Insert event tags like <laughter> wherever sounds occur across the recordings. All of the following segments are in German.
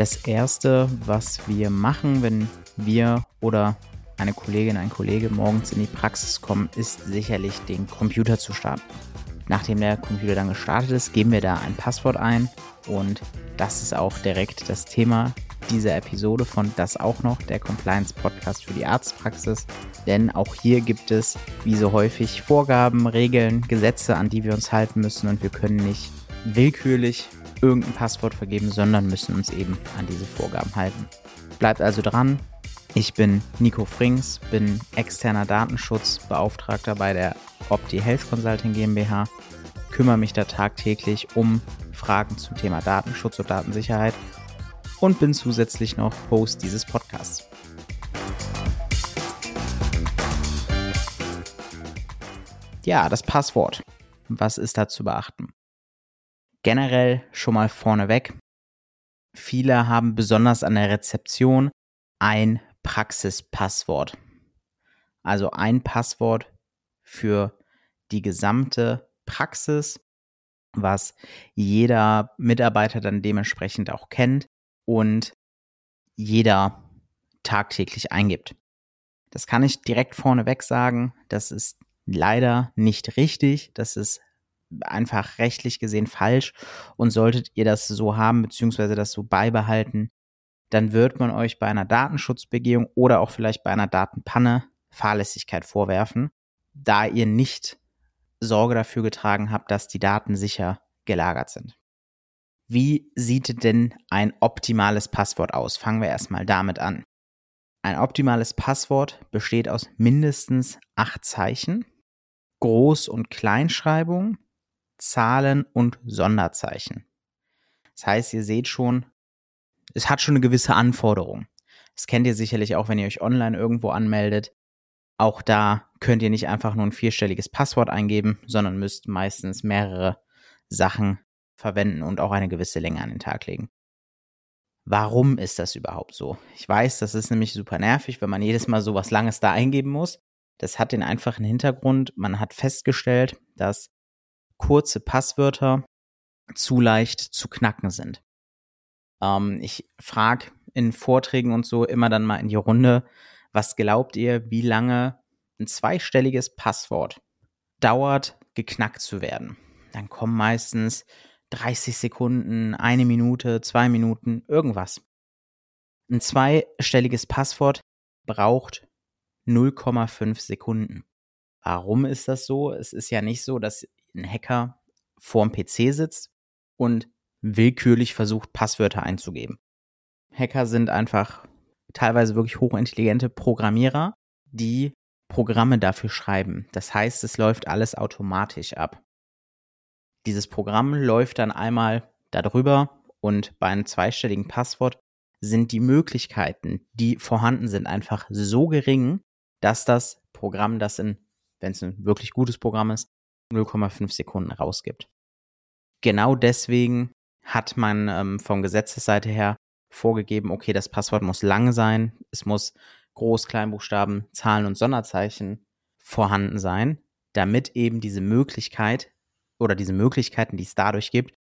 Das Erste, was wir machen, wenn wir oder eine Kollegin, ein Kollege morgens in die Praxis kommen, ist sicherlich den Computer zu starten. Nachdem der Computer dann gestartet ist, geben wir da ein Passwort ein und das ist auch direkt das Thema dieser Episode von Das auch noch, der Compliance Podcast für die Arztpraxis. Denn auch hier gibt es, wie so häufig, Vorgaben, Regeln, Gesetze, an die wir uns halten müssen und wir können nicht willkürlich irgendein Passwort vergeben, sondern müssen uns eben an diese Vorgaben halten. Bleibt also dran. Ich bin Nico Frings, bin externer Datenschutzbeauftragter bei der Opti Health Consulting GmbH, kümmere mich da tagtäglich um Fragen zum Thema Datenschutz und Datensicherheit und bin zusätzlich noch Host dieses Podcasts. Ja, das Passwort. Was ist da zu beachten? Generell schon mal vorneweg. Viele haben besonders an der Rezeption ein Praxispasswort. Also ein Passwort für die gesamte Praxis, was jeder Mitarbeiter dann dementsprechend auch kennt und jeder tagtäglich eingibt. Das kann ich direkt vorneweg sagen. Das ist leider nicht richtig. Das ist einfach rechtlich gesehen falsch. Und solltet ihr das so haben, beziehungsweise das so beibehalten, dann wird man euch bei einer Datenschutzbegehung oder auch vielleicht bei einer Datenpanne Fahrlässigkeit vorwerfen, da ihr nicht Sorge dafür getragen habt, dass die Daten sicher gelagert sind. Wie sieht denn ein optimales Passwort aus? Fangen wir erstmal damit an. Ein optimales Passwort besteht aus mindestens acht Zeichen, Groß- und Kleinschreibung, Zahlen und Sonderzeichen. Das heißt, ihr seht schon, es hat schon eine gewisse Anforderung. Das kennt ihr sicherlich auch, wenn ihr euch online irgendwo anmeldet. Auch da könnt ihr nicht einfach nur ein vierstelliges Passwort eingeben, sondern müsst meistens mehrere Sachen verwenden und auch eine gewisse Länge an den Tag legen. Warum ist das überhaupt so? Ich weiß, das ist nämlich super nervig, wenn man jedes Mal so was Langes da eingeben muss. Das hat den einfachen Hintergrund, man hat festgestellt, dass kurze Passwörter zu leicht zu knacken sind. Ähm, ich frage in Vorträgen und so immer dann mal in die Runde, was glaubt ihr, wie lange ein zweistelliges Passwort dauert, geknackt zu werden? Dann kommen meistens 30 Sekunden, eine Minute, zwei Minuten, irgendwas. Ein zweistelliges Passwort braucht 0,5 Sekunden. Warum ist das so? Es ist ja nicht so, dass ein Hacker vorm PC sitzt und willkürlich versucht, Passwörter einzugeben. Hacker sind einfach teilweise wirklich hochintelligente Programmierer, die Programme dafür schreiben. Das heißt, es läuft alles automatisch ab. Dieses Programm läuft dann einmal darüber und bei einem zweistelligen Passwort sind die Möglichkeiten, die vorhanden sind, einfach so gering, dass das Programm das in, wenn es ein wirklich gutes Programm ist, 0,5 Sekunden rausgibt. Genau deswegen hat man ähm, von Gesetzesseite her vorgegeben, okay, das Passwort muss lang sein, es muss Groß-, Kleinbuchstaben, Zahlen und Sonderzeichen vorhanden sein, damit eben diese Möglichkeit oder diese Möglichkeiten, die es dadurch gibt,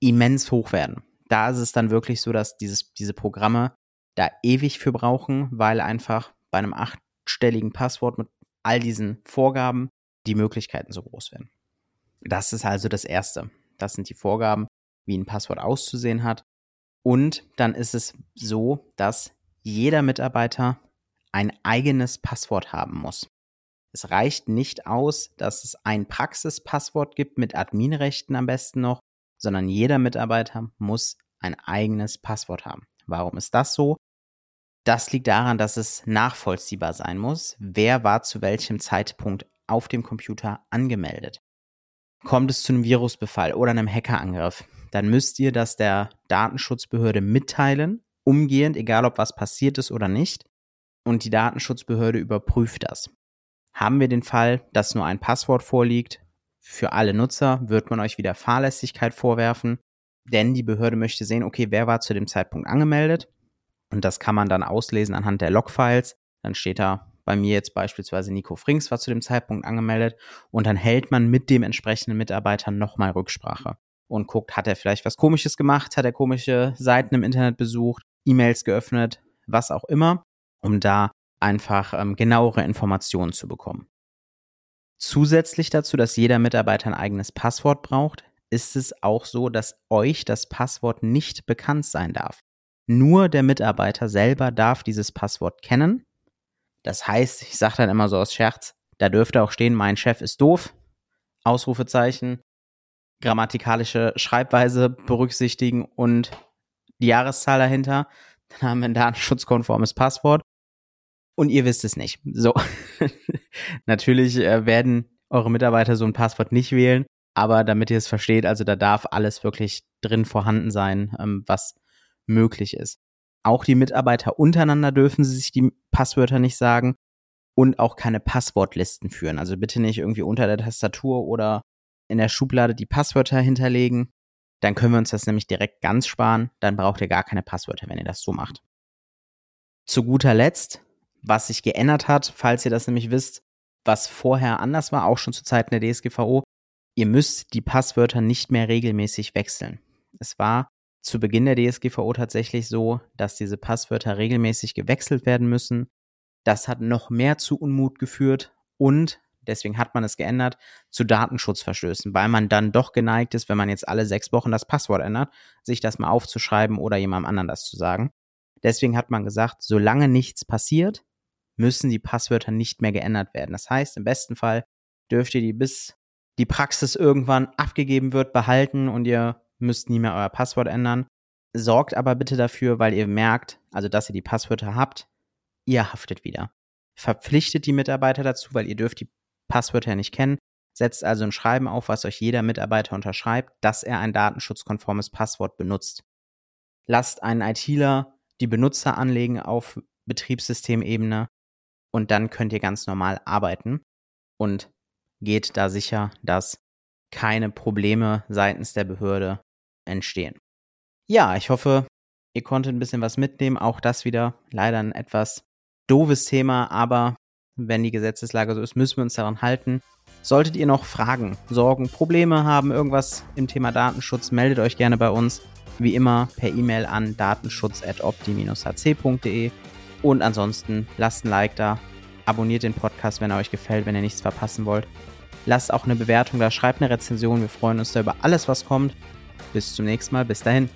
immens hoch werden. Da ist es dann wirklich so, dass dieses, diese Programme da ewig für brauchen, weil einfach bei einem achtstelligen Passwort mit all diesen Vorgaben die Möglichkeiten so groß werden. Das ist also das Erste. Das sind die Vorgaben, wie ein Passwort auszusehen hat. Und dann ist es so, dass jeder Mitarbeiter ein eigenes Passwort haben muss. Es reicht nicht aus, dass es ein Praxispasswort gibt mit Adminrechten am besten noch, sondern jeder Mitarbeiter muss ein eigenes Passwort haben. Warum ist das so? Das liegt daran, dass es nachvollziehbar sein muss, wer war zu welchem Zeitpunkt auf dem Computer angemeldet. Kommt es zu einem Virusbefall oder einem Hackerangriff, dann müsst ihr das der Datenschutzbehörde mitteilen, umgehend, egal ob was passiert ist oder nicht. Und die Datenschutzbehörde überprüft das. Haben wir den Fall, dass nur ein Passwort vorliegt, für alle Nutzer wird man euch wieder Fahrlässigkeit vorwerfen, denn die Behörde möchte sehen, okay, wer war zu dem Zeitpunkt angemeldet. Und das kann man dann auslesen anhand der Logfiles. Dann steht da bei mir jetzt beispielsweise Nico Frings war zu dem Zeitpunkt angemeldet und dann hält man mit dem entsprechenden Mitarbeiter nochmal Rücksprache. und guckt, hat er vielleicht was Komisches gemacht, hat er komische Seiten im Internet besucht, E-Mails geöffnet, was auch immer, um da einfach ähm, genauere Informationen zu bekommen. Zusätzlich dazu, dass jeder Mitarbeiter ein eigenes Passwort braucht, ist es auch so, dass euch das Passwort nicht bekannt sein darf. Nur der Mitarbeiter selber darf dieses Passwort kennen. Das heißt, ich sage dann immer so aus Scherz, da dürfte auch stehen, mein Chef ist doof, Ausrufezeichen, grammatikalische Schreibweise berücksichtigen und die Jahreszahl dahinter. Dann haben wir ein datenschutzkonformes Passwort und ihr wisst es nicht. So. <laughs> Natürlich äh, werden eure Mitarbeiter so ein Passwort nicht wählen, aber damit ihr es versteht, also da darf alles wirklich drin vorhanden sein, ähm, was möglich ist. Auch die Mitarbeiter untereinander dürfen sie sich die Passwörter nicht sagen und auch keine Passwortlisten führen. Also bitte nicht irgendwie unter der Tastatur oder in der Schublade die Passwörter hinterlegen. Dann können wir uns das nämlich direkt ganz sparen. Dann braucht ihr gar keine Passwörter, wenn ihr das so macht. Zu guter Letzt was sich geändert hat, falls ihr das nämlich wisst, was vorher anders war, auch schon zu Zeiten der DSGVO. Ihr müsst die Passwörter nicht mehr regelmäßig wechseln. Es war zu Beginn der DSGVO tatsächlich so, dass diese Passwörter regelmäßig gewechselt werden müssen. Das hat noch mehr zu Unmut geführt und deswegen hat man es geändert, zu Datenschutzverstößen, weil man dann doch geneigt ist, wenn man jetzt alle sechs Wochen das Passwort ändert, sich das mal aufzuschreiben oder jemandem anderen das zu sagen. Deswegen hat man gesagt, solange nichts passiert, müssen die Passwörter nicht mehr geändert werden. Das heißt, im besten Fall dürft ihr die bis die Praxis irgendwann abgegeben wird behalten und ihr müsst nie mehr euer Passwort ändern. Sorgt aber bitte dafür, weil ihr merkt, also dass ihr die Passwörter habt, ihr haftet wieder. Verpflichtet die Mitarbeiter dazu, weil ihr dürft die Passwörter nicht kennen. Setzt also ein Schreiben auf, was euch jeder Mitarbeiter unterschreibt, dass er ein datenschutzkonformes Passwort benutzt. Lasst einen ITler die Benutzer anlegen auf Betriebssystemebene und dann könnt ihr ganz normal arbeiten und geht da sicher, dass keine Probleme seitens der Behörde entstehen. Ja, ich hoffe, ihr konntet ein bisschen was mitnehmen. Auch das wieder leider ein etwas doofes Thema, aber wenn die Gesetzeslage so ist, müssen wir uns daran halten. Solltet ihr noch Fragen, Sorgen, Probleme haben, irgendwas im Thema Datenschutz, meldet euch gerne bei uns. Wie immer per E-Mail an datenschutz.opti-hc.de und ansonsten lasst ein Like da, abonniert den Podcast, wenn er euch gefällt, wenn ihr nichts verpassen wollt. Lasst auch eine Bewertung da, schreibt eine Rezension. Wir freuen uns da über alles, was kommt. Bis zum nächsten Mal. Bis dahin.